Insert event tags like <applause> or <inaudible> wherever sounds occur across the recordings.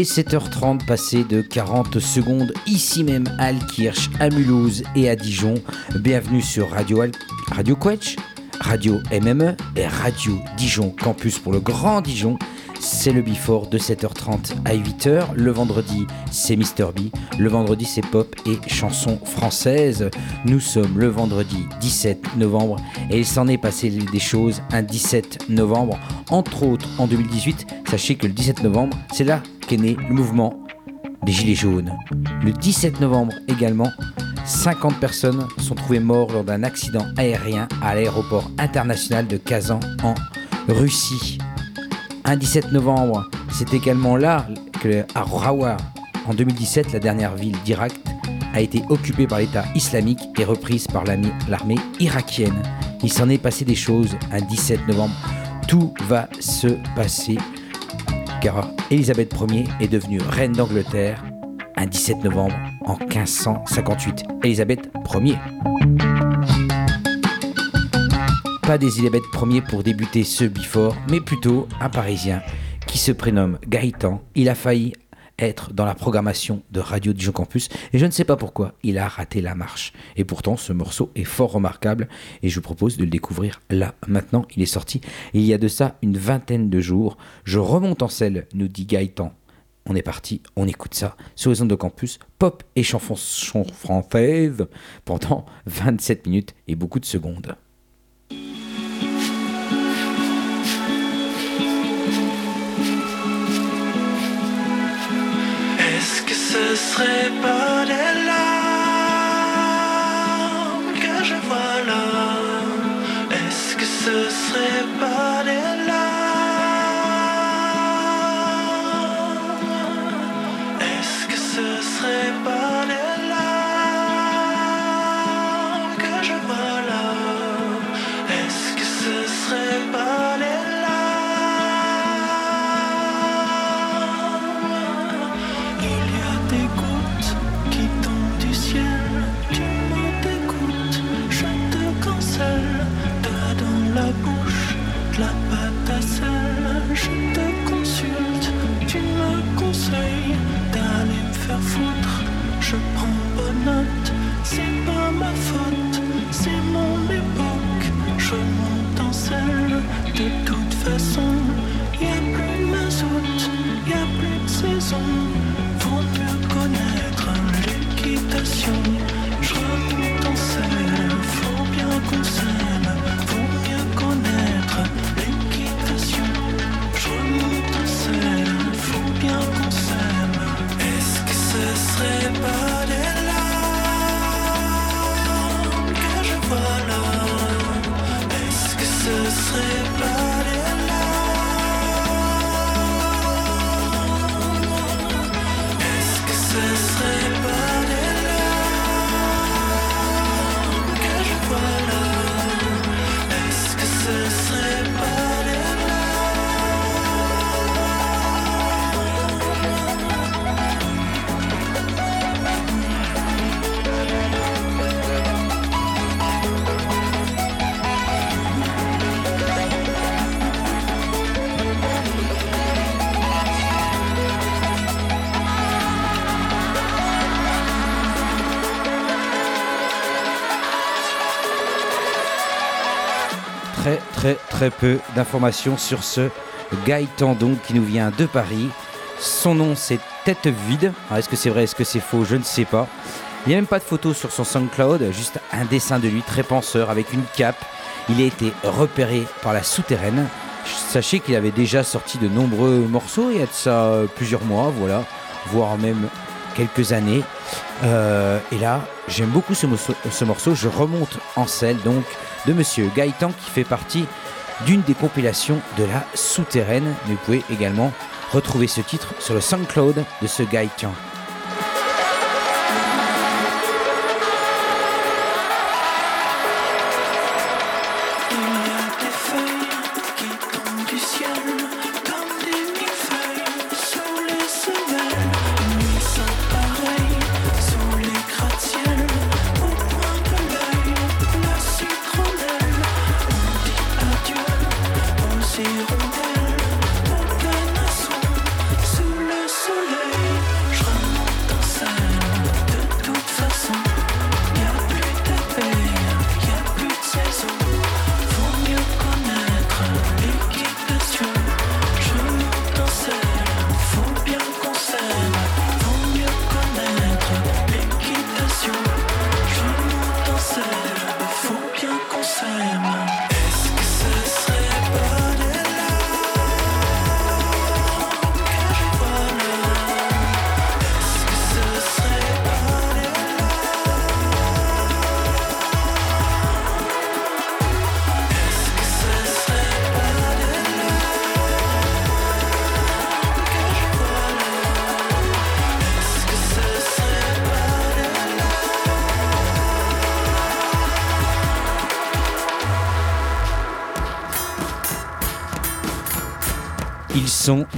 Il est 7h30 passé de 40 secondes ici même à Alkirch, à Mulhouse et à Dijon. Bienvenue sur Radio, Al Radio Quetch, Radio MME et Radio Dijon Campus pour le Grand Dijon. C'est le Before de 7h30 à 8h. Le vendredi, c'est Mister B. Le vendredi, c'est pop et chansons françaises. Nous sommes le vendredi 17 novembre et il s'en est passé des choses un 17 novembre. Entre autres, en 2018, sachez que le 17 novembre, c'est là né le mouvement des Gilets jaunes. Le 17 novembre également, 50 personnes sont trouvées mortes lors d'un accident aérien à l'aéroport international de Kazan en Russie. Un 17 novembre, c'est également là que à Rawa, en 2017, la dernière ville d'Irak, a été occupée par l'État islamique et reprise par l'armée irakienne. Il s'en est passé des choses un 17 novembre. Tout va se passer car Elisabeth Ier est devenue reine d'Angleterre un 17 novembre en 1558. Elisabeth Ier. Pas d'Elisabeth Ier pour débuter ce before, mais plutôt un Parisien qui se prénomme Gaëtan. Il a failli être dans la programmation de Radio Dijon Campus et je ne sais pas pourquoi il a raté la marche. Et pourtant ce morceau est fort remarquable et je vous propose de le découvrir là maintenant. Il est sorti il y a de ça une vingtaine de jours. Je remonte en selle, nous dit Gaëtan. On est parti, on écoute ça sur les ondes de campus, pop et chansons françaises pendant <laughs> 27 minutes et beaucoup de secondes. Serait pas des larmes que je vois là. Est-ce que ce serait pas des je très peu d'informations sur ce Gaëtan donc qui nous vient de Paris. Son nom c'est Tête Vide. Alors, Est-ce que c'est vrai, est-ce que c'est faux? Je ne sais pas. Il n'y a même pas de photo sur son SoundCloud, juste un dessin de lui très penseur avec une cape. Il a été repéré par la souterraine. Sachez qu'il avait déjà sorti de nombreux morceaux il y a de ça euh, plusieurs mois, voilà, voire même quelques années. Euh, et là, j'aime beaucoup ce, morceau- ce morceau. Je remonte en selle donc de Monsieur Gaëtan qui fait partie d'une des compilations de la souterraine. Vous pouvez également retrouver ce titre sur le SoundCloud de ce Gaëtan.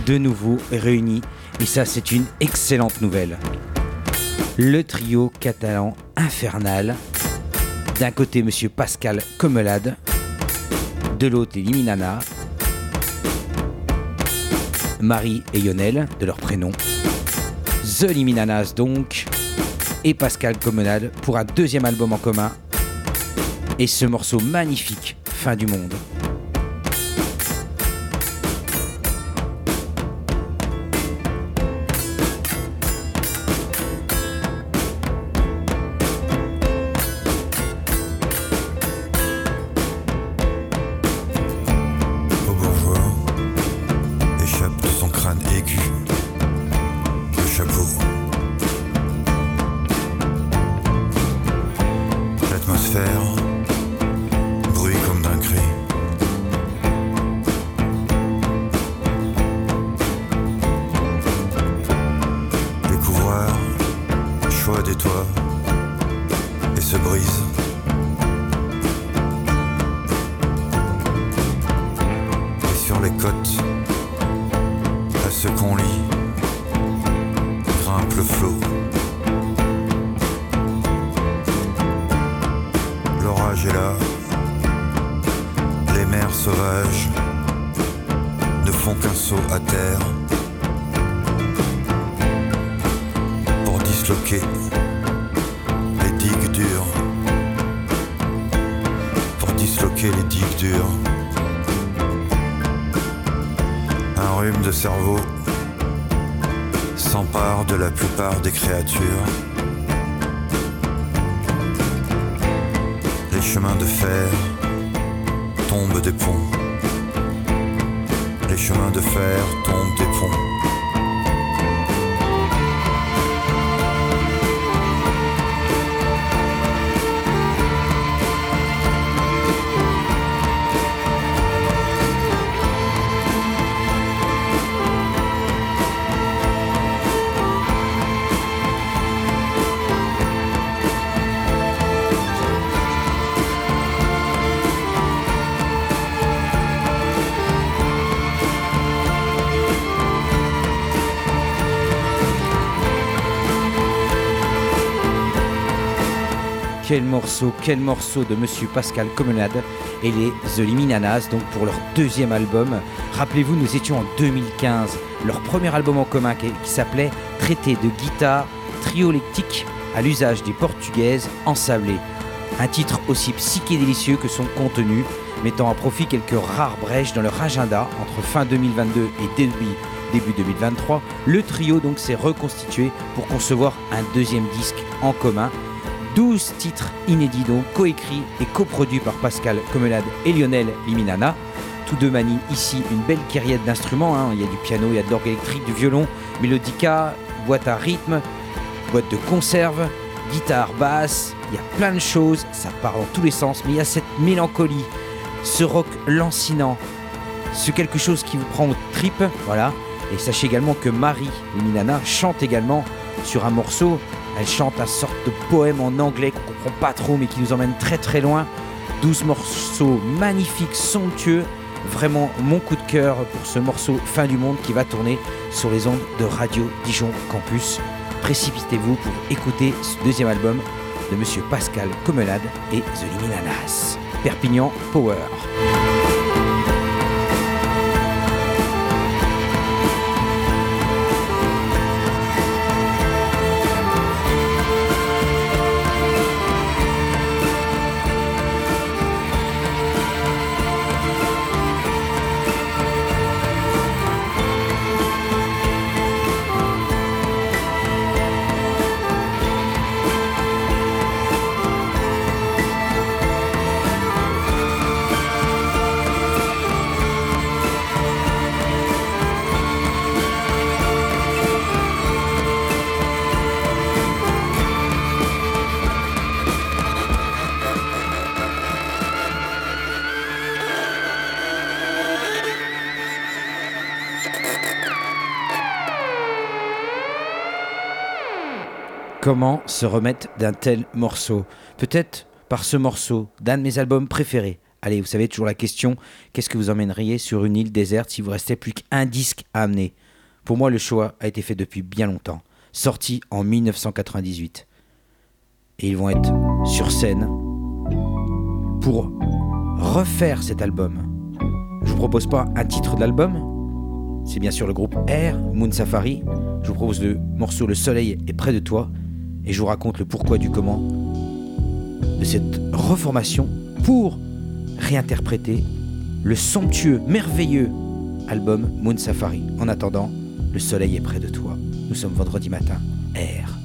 De nouveau réunis et ça c'est une excellente nouvelle. Le trio catalan infernal. D'un côté Monsieur Pascal Comelade, de l'autre Liminana, Marie et Lionel de leur prénom, The Liminanas donc, et Pascal Comelade pour un deuxième album en commun et ce morceau magnifique, Fin du monde. des créatures, les chemins de fer tombent des ponts, les chemins de fer tombent des ponts. Quel morceau, quel morceau de Monsieur Pascal Comenade et les The Liminanas, donc pour leur deuxième album. Rappelez-vous, nous étions en 2015, leur premier album en commun qui, s'appelait Traité de guitare triolectique à l'usage des portugaises ensablées. Un titre aussi psychédélicieux que son contenu, mettant à profit quelques rares brèches dans leur agenda entre fin 2022 et début, début 2023. Le trio donc s'est reconstitué pour concevoir un deuxième disque en commun 12 titres inédits donc coécrits et coproduits par Pascal Comelade et Lionel Liminana. Tous deux manient ici une belle kyriette d'instruments. Hein. Il y a du piano, il y a de l'orgue électrique, du violon, mélodica, boîte à rythme, boîte de conserve, guitare, basse. Il y a plein de choses, ça part dans tous les sens, mais il y a cette mélancolie, ce rock lancinant, ce quelque chose qui vous prend aux tripes. Voilà. Et sachez également que Marie Liminana chante également sur un morceau elle chante un sorte de poème en anglais qu'on comprend pas trop mais qui nous emmène très très loin. 12 morceaux magnifiques, somptueux. Vraiment mon coup de cœur pour ce morceau Fin du monde qui va tourner sur les ondes de Radio Dijon Campus. Précipitez-vous pour écouter ce deuxième album de Monsieur Pascal Comelade et The Liminanas. Perpignan Power. Comment se remettre d'un tel morceau? Peut-être par ce morceau d'un de mes albums préférés, Allez, vous savez toujours la question, qu'est-ce que vous emmèneriez sur une île déserte si vous restait plus qu'un disque à amener? Pour moi, le choix a été fait depuis bien longtemps, sorti en 1998. Et ils vont être sur scène pour refaire cet album. Je vous propose pas un titre de l'album, c'est bien sûr le groupe Air, Moon Safari. Je vous propose le morceau Le Soleil est près de toi et je vous raconte le pourquoi du comment de cette reformation pour réinterpréter le somptueux, merveilleux album Moon Safari. En attendant, le soleil est près de toi. Nous sommes vendredi matin. Air.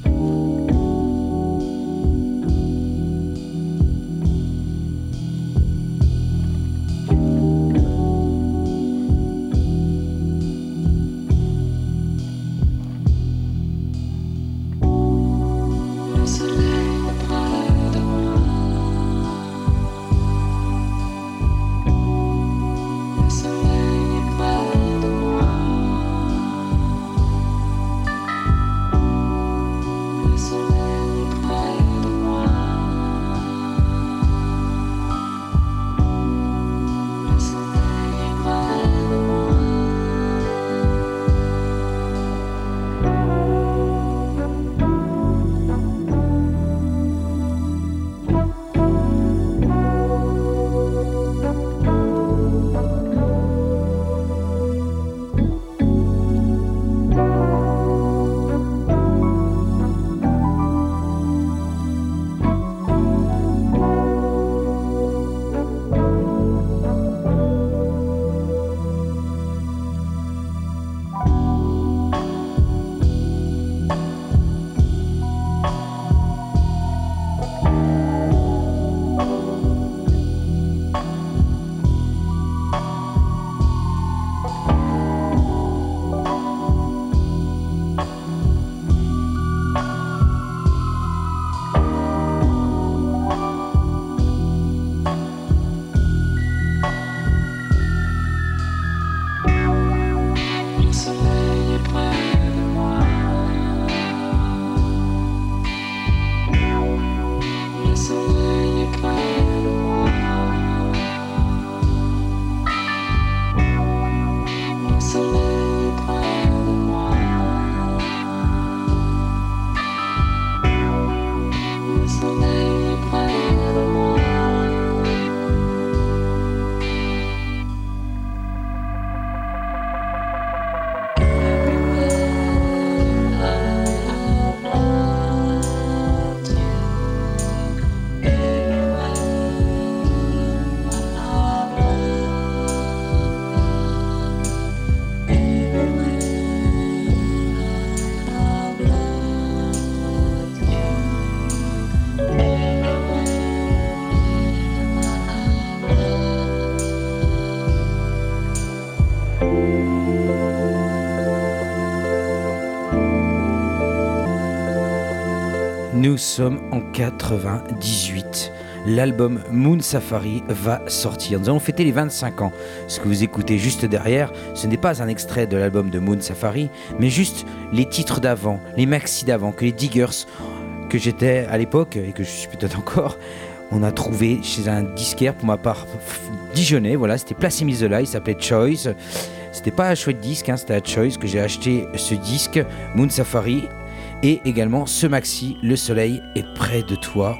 Nous sommes en 98. L'album Moon Safari va sortir. Nous allons fêter les 25 ans. Ce que vous écoutez juste derrière, ce n'est pas un extrait de l'album de Moon Safari, mais juste les titres d'avant, les maxi d'avant, que les Diggers, que j'étais à l'époque et que je suis peut-être encore, on a trouvé chez un disquaire pour ma part Dijonais. Voilà, c'était Place Emile Zola, il s'appelait Choice. C'était pas un chouette disque, hein, c'était à Choice que j'ai acheté ce disque, Moon Safari et également ce maxi Le Soleil est près de toi.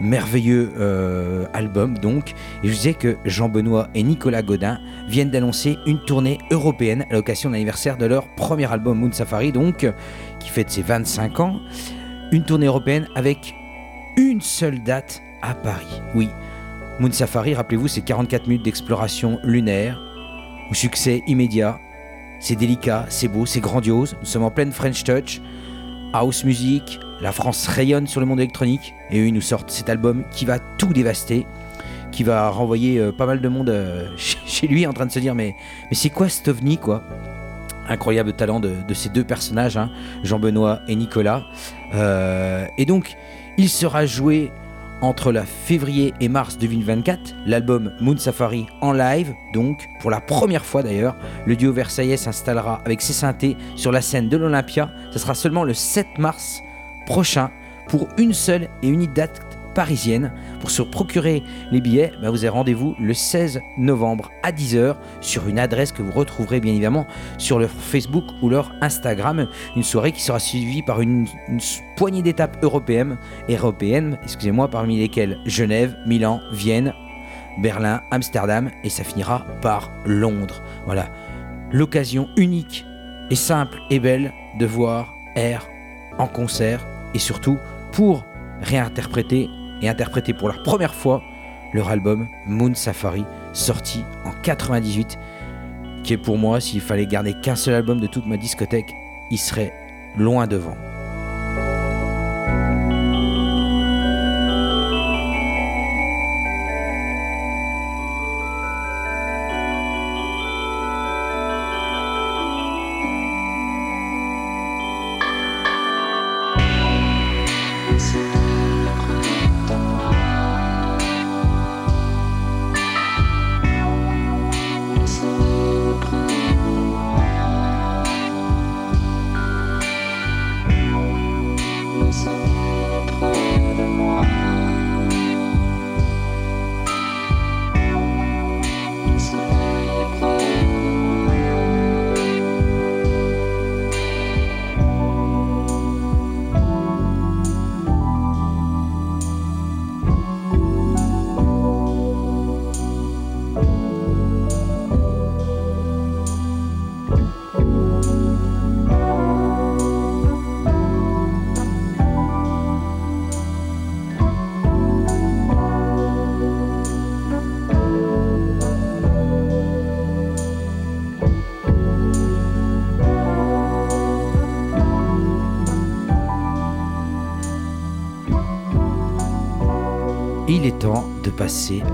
Merveilleux euh, album donc. Et je disais que Jean-Benoît et Nicolas Godin viennent d'annoncer une tournée européenne à l'occasion de l'anniversaire de leur premier album Moon Safari, donc qui fête ses 25 ans. Une tournée européenne avec une seule date à Paris. Oui, Moon Safari, rappelez-vous, c'est 44 minutes d'exploration lunaire, au succès immédiat. C'est délicat, c'est beau, c'est grandiose. Nous sommes en pleine French Touch house music, la France rayonne sur le monde électronique, et eux, nous sortent cet album qui va tout dévaster, qui va renvoyer euh, pas mal de monde euh, <laughs> chez lui en train de se dire mais, mais c'est quoi cet ovni quoi? Incroyable talent de, ces deux personnages, hein, Jean-Benoît et Nicolas. Euh, et donc, il sera joué entre la février et mars 2024, l'album Moon Safari en live, donc pour la première fois d'ailleurs, le duo versaillais s'installera avec ses synthés sur la scène de l'Olympia. Ce sera seulement le 7 mars prochain pour une seule et unique date parisienne. Pour se procurer les billets, bah, vous avez rendez-vous le 16 novembre à 10h sur une adresse que vous retrouverez bien évidemment sur leur Facebook ou leur Instagram. Une soirée qui sera suivie par une, poignée d'étapes européennes, européennes excusez-moi, parmi lesquelles Genève, Milan, Vienne, Berlin, Amsterdam et ça finira par Londres. Voilà, l'occasion unique et simple et belle de voir Air en concert et surtout pour réinterpréter et interpréter pour la première fois leur album Moon Safari sorti en 98 qui est pour moi s'il fallait garder qu'un seul album de toute ma discothèque il serait loin devant.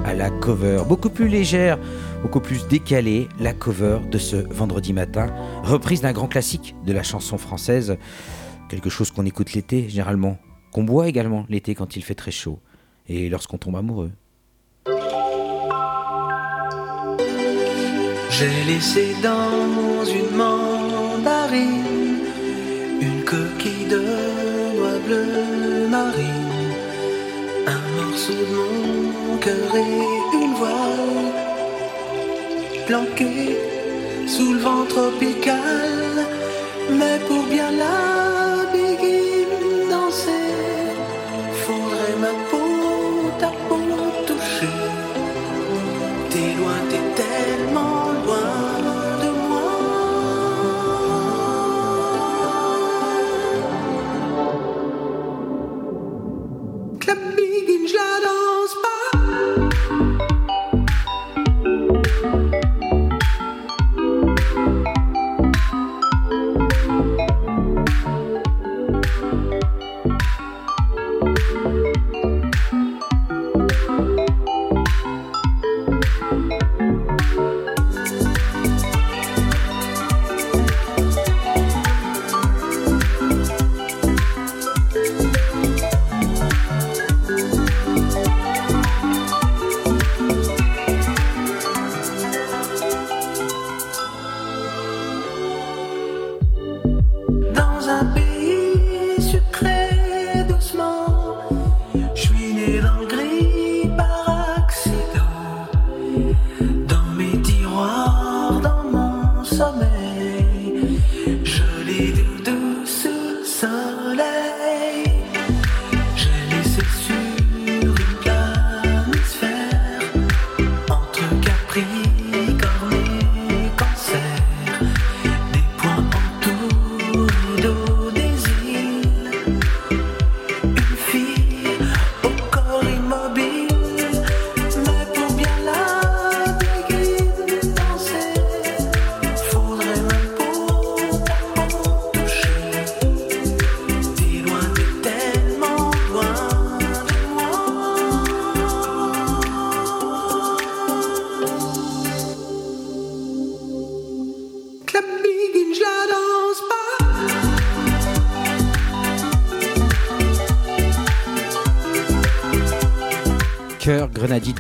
À la cover, beaucoup plus légère, beaucoup plus décalée, la cover de ce vendredi matin, reprise d'un grand classique de la chanson française, quelque chose qu'on écoute l'été généralement, qu'on boit également l'été quand il fait très chaud, et lorsqu'on tombe amoureux. J'ai laissé dans une mandarine une coquille de noix bleu marine un morceau de mon une voile planquée sous le vent tropical. Mais pour bien la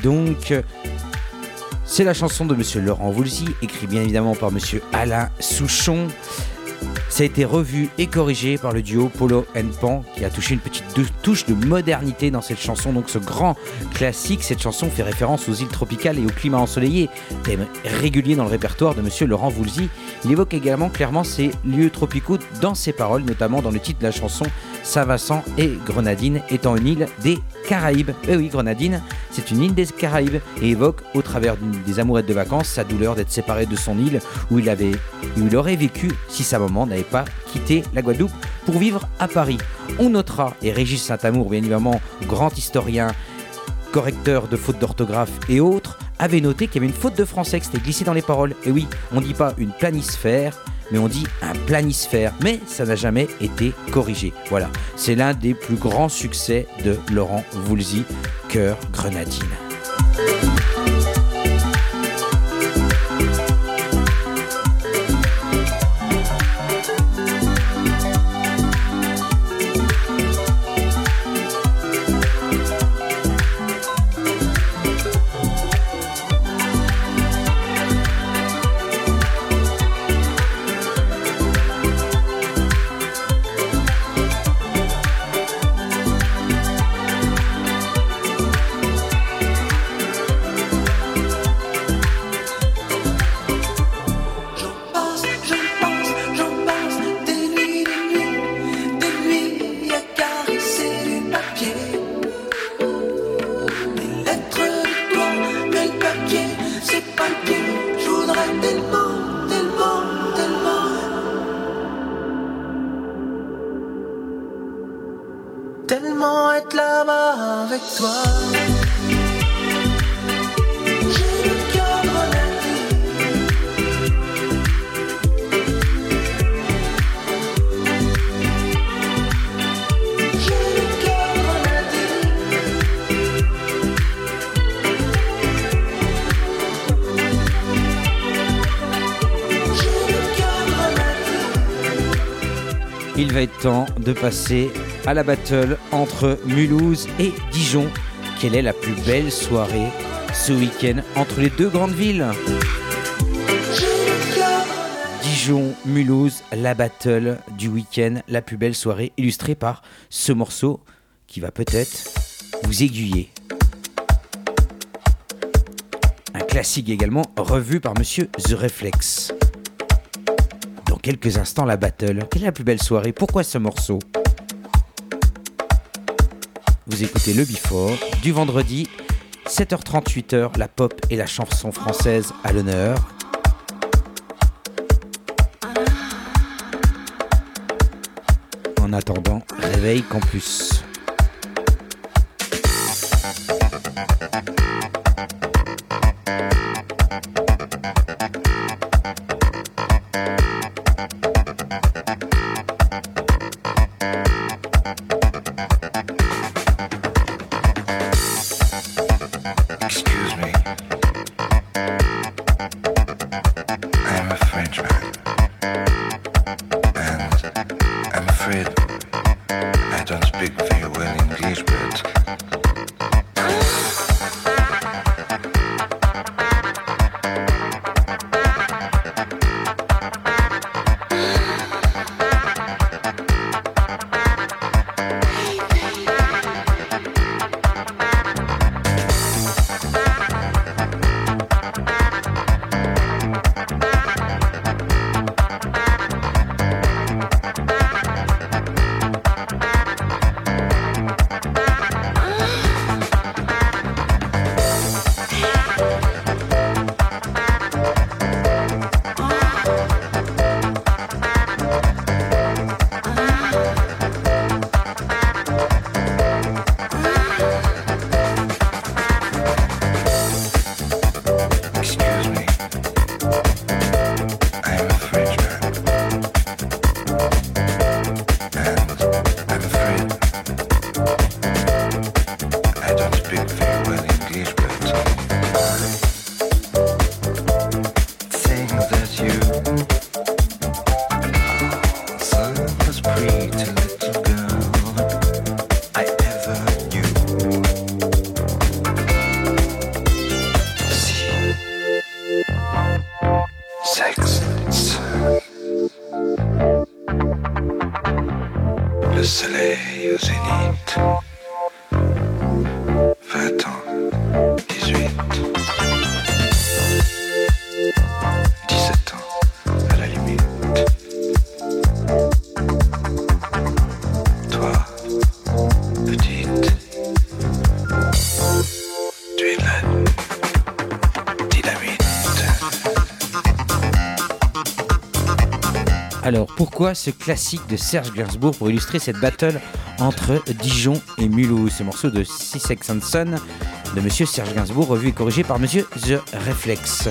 Donc. C'est la chanson de Monsieur Laurent Voulzy, écrit bien évidemment par Monsieur Alain Souchon. Ça a été revu et corrigé par le duo Polo and Pan qui a touché une petite touche de modernité dans cette chanson. Donc ce grand classique, cette chanson fait référence aux îles tropicales et au climat ensoleillé, thème régulier dans le répertoire de monsieur Laurent Voulzy. Il évoque également clairement ces lieux tropicaux dans ses paroles, notamment dans le titre de la chanson Saint-Vincent et Grenadine étant une île des Caraïbes. Eh oui, Grenadine, c'est une île des Caraïbes et évoque au travers des amourettes de vacances sa douleur d'être séparé de son île où il, aurait vécu si sa maman n'avait pas quitté la Guadeloupe pour vivre à Paris. On notera, et Régis Saint-Amour, bien évidemment, grand historien, correcteur de fautes d'orthographe et autres, avait noté qu'il y avait une faute de français qui s'était glissée dans les paroles. Et oui, on ne dit pas une planisphère, mais on dit un planisphère. Mais ça n'a jamais été corrigé. Voilà, c'est l'un des plus grands succès de Laurent Voulzy, Cœur Grenadine. Il va être temps de passer à la battle entre Mulhouse et Dijon. Quelle est la plus belle soirée ce week-end entre les deux grandes villes? Dijon, Mulhouse, la battle du week-end, la plus belle soirée illustrée par ce morceau qui va peut-être vous aiguiller. Un classique également revu par monsieur The Reflex quelques instants la battle. Quelle est la plus belle soirée? Pourquoi ce morceau? Vous écoutez le Before du vendredi 7h38h, la pop et la chanson française à l'honneur. En attendant, réveil campus. Au zénith. 20 ans, 18. 17 ans, à la limite. Toi, petite, tu es de la dynamite. Alors, pourquoi ce classique de Serge Gainsbourg pour illustrer cette battle entre Dijon et Mulhouse Ce morceau de Six and Son de Monsieur Serge Gainsbourg, revu et corrigé par Monsieur The Reflex.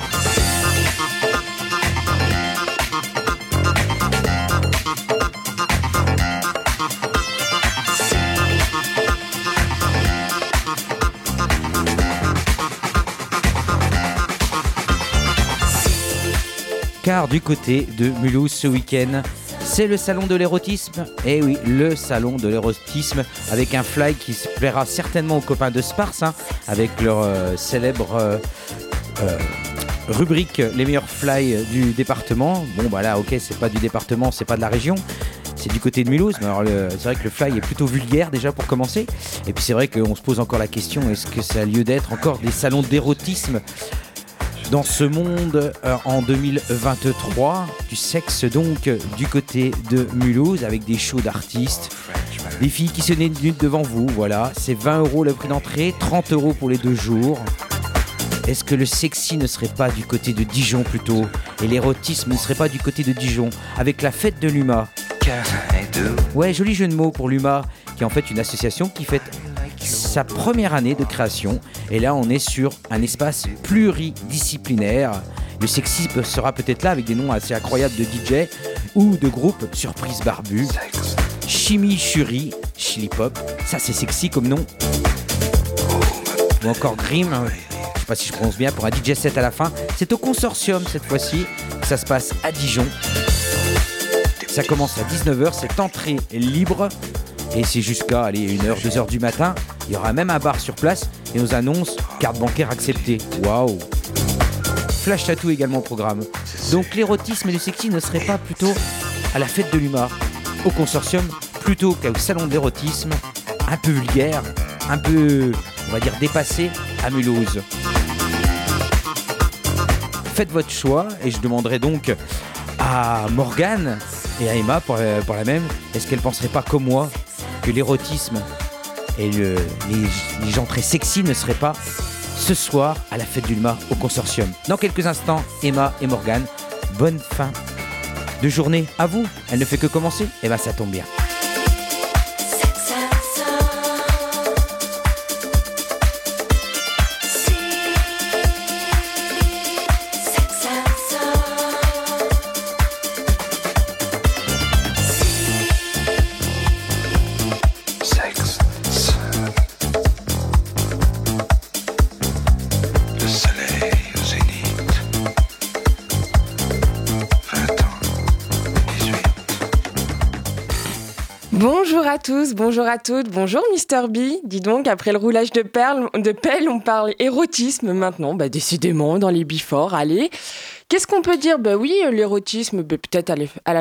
Car du côté de Mulhouse ce week-end, c'est le salon de l'érotisme. Et oui, le salon de l'érotisme avec un fly qui se plaira certainement aux copains de Sparse, hein, avec leur euh, célèbre euh, euh, rubrique Les meilleurs fly du département. Bon, bah là, ok, c'est pas du département, c'est pas de la région. C'est du côté de Mulhouse, mais alors c'est vrai que le fly est plutôt vulgaire déjà pour commencer. Et puis c'est vrai qu'on se pose encore la question est-ce que ça a lieu d'être encore des salons d'érotisme dans ce monde euh, en 2023 du sexe donc du côté de Mulhouse avec des shows d'artistes des filles qui se nudent devant vous voilà. C'est 20 euros le prix d'entrée 30 euros pour les deux jours. Est-ce que le sexy ne serait pas du côté de Dijon plutôt? Et l'érotisme ne serait pas du côté de Dijon? Avec la fête de l'UMA 15 et 2. Ouais, joli jeu de mots pour l'UMA, qui est en fait une association qui fête sa première année de création. Et là, on est sur un espace pluridisciplinaire. Le sexy sera peut-être là avec des noms assez incroyables de DJ ou de groupes surprise barbu. Churi, Chili Pop, ça c'est sexy comme nom. Ou encore Grim, je sais pas si je prononce bien, pour un DJ set à la fin. C'est au consortium cette fois-ci, ça se passe à Dijon. Ça commence à 19h, c'est entrée libre. Et c'est jusqu'à aller 1h, 2h du matin. Il y aura même un bar sur place et on annonce carte bancaire acceptée. Waouh Flash tattoo également au programme. Donc l'érotisme et le sexy ne seraient pas plutôt à la fête de l'humour, au consortium, plutôt qu'au salon de l'érotisme, un peu vulgaire, un peu, on va dire, dépassé à Mulhouse. Faites votre choix et je demanderai donc à Morgane et à Emma pour, la- même, est-ce qu'elles penseraient pas comme moi que l'érotisme et le- les, gens très sexy ne seraient pas ce soir à la fête du Lma au consortium. Dans quelques instants, Emma et Morgane, bonne fin de journée à vous. Elle ne fait que commencer Eh ben ça tombe bien. Bonjour à toutes, bonjour Mister B. Dis donc, après le roulage de, perles, de pelle, on parle érotisme maintenant. Bah décidément, dans les biforts, allez. Qu'est-ce qu'on peut dire? Bah oui, l'érotisme, bah, peut-être à la